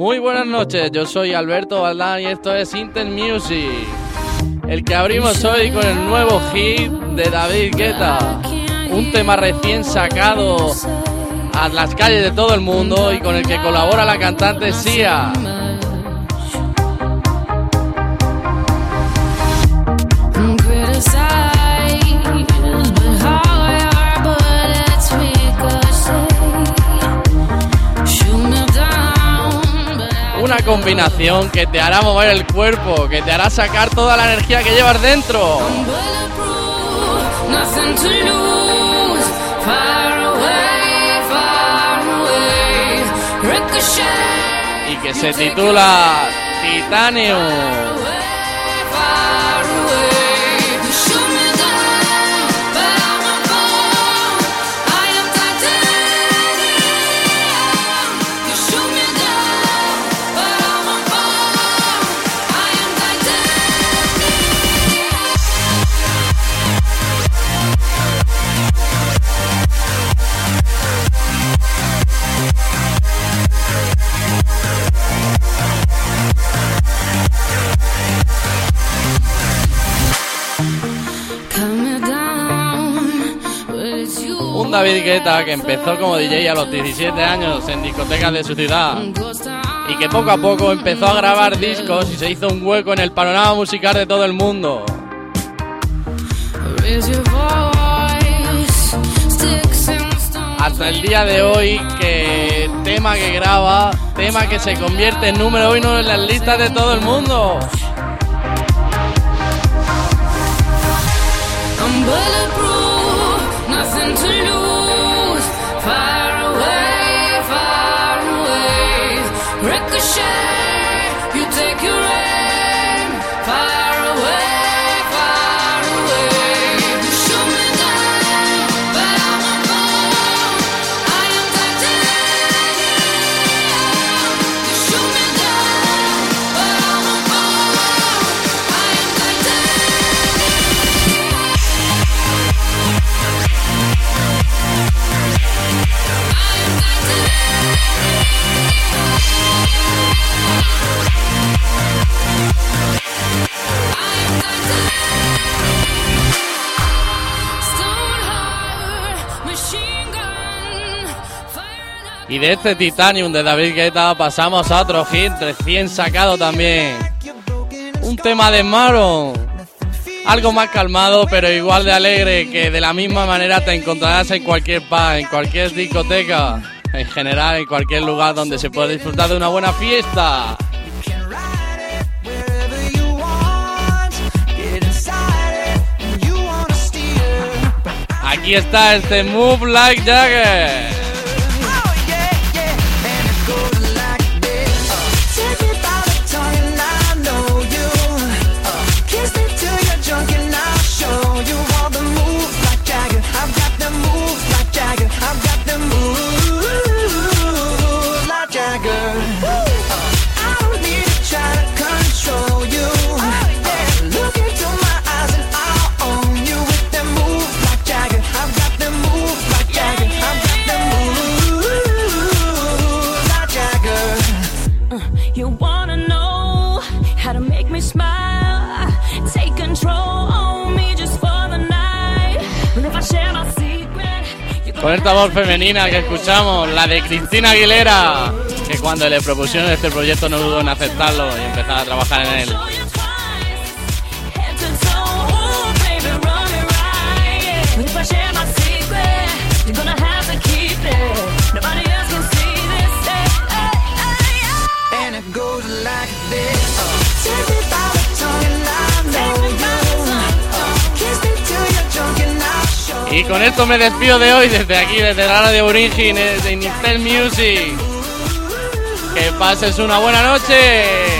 Muy buenas noches, yo soy Alberto Valdán y esto es Intel Music. El que abrimos hoy con el nuevo hit de David Guetta. Un tema recién sacado a las calles de todo el mundo y con el que colabora la cantante Sia. Combinación que te hará mover el cuerpo, que te hará sacar toda la energía que llevas dentro. Y que se titula Titanium. Un David Guetta que empezó como DJ a los 17 años en discotecas de su ciudad y que poco a poco empezó a grabar discos y se hizo un hueco en el panorama musical de todo el mundo. Hasta el día de hoy que tema que graba, tema que se convierte en número uno en las listas de todo el mundo. nothing to lose. Y de este Titanium de David Guetta pasamos a otro hit recién sacado también. Un tema de Maron. Algo más calmado, pero igual de alegre, que de la misma manera te encontrarás en cualquier bar, en cualquier discoteca, en general en cualquier lugar donde se pueda disfrutar de una buena fiesta. Aquí está este Move Like Jagger. Con esta voz femenina que escuchamos, la de Cristina Aguilera, que cuando le propusieron este proyecto no dudó en aceptarlo y empezar a trabajar en él. Y con esto me despido de hoy desde aquí, desde la radio Origin, de Intel Music. Que pases una buena noche.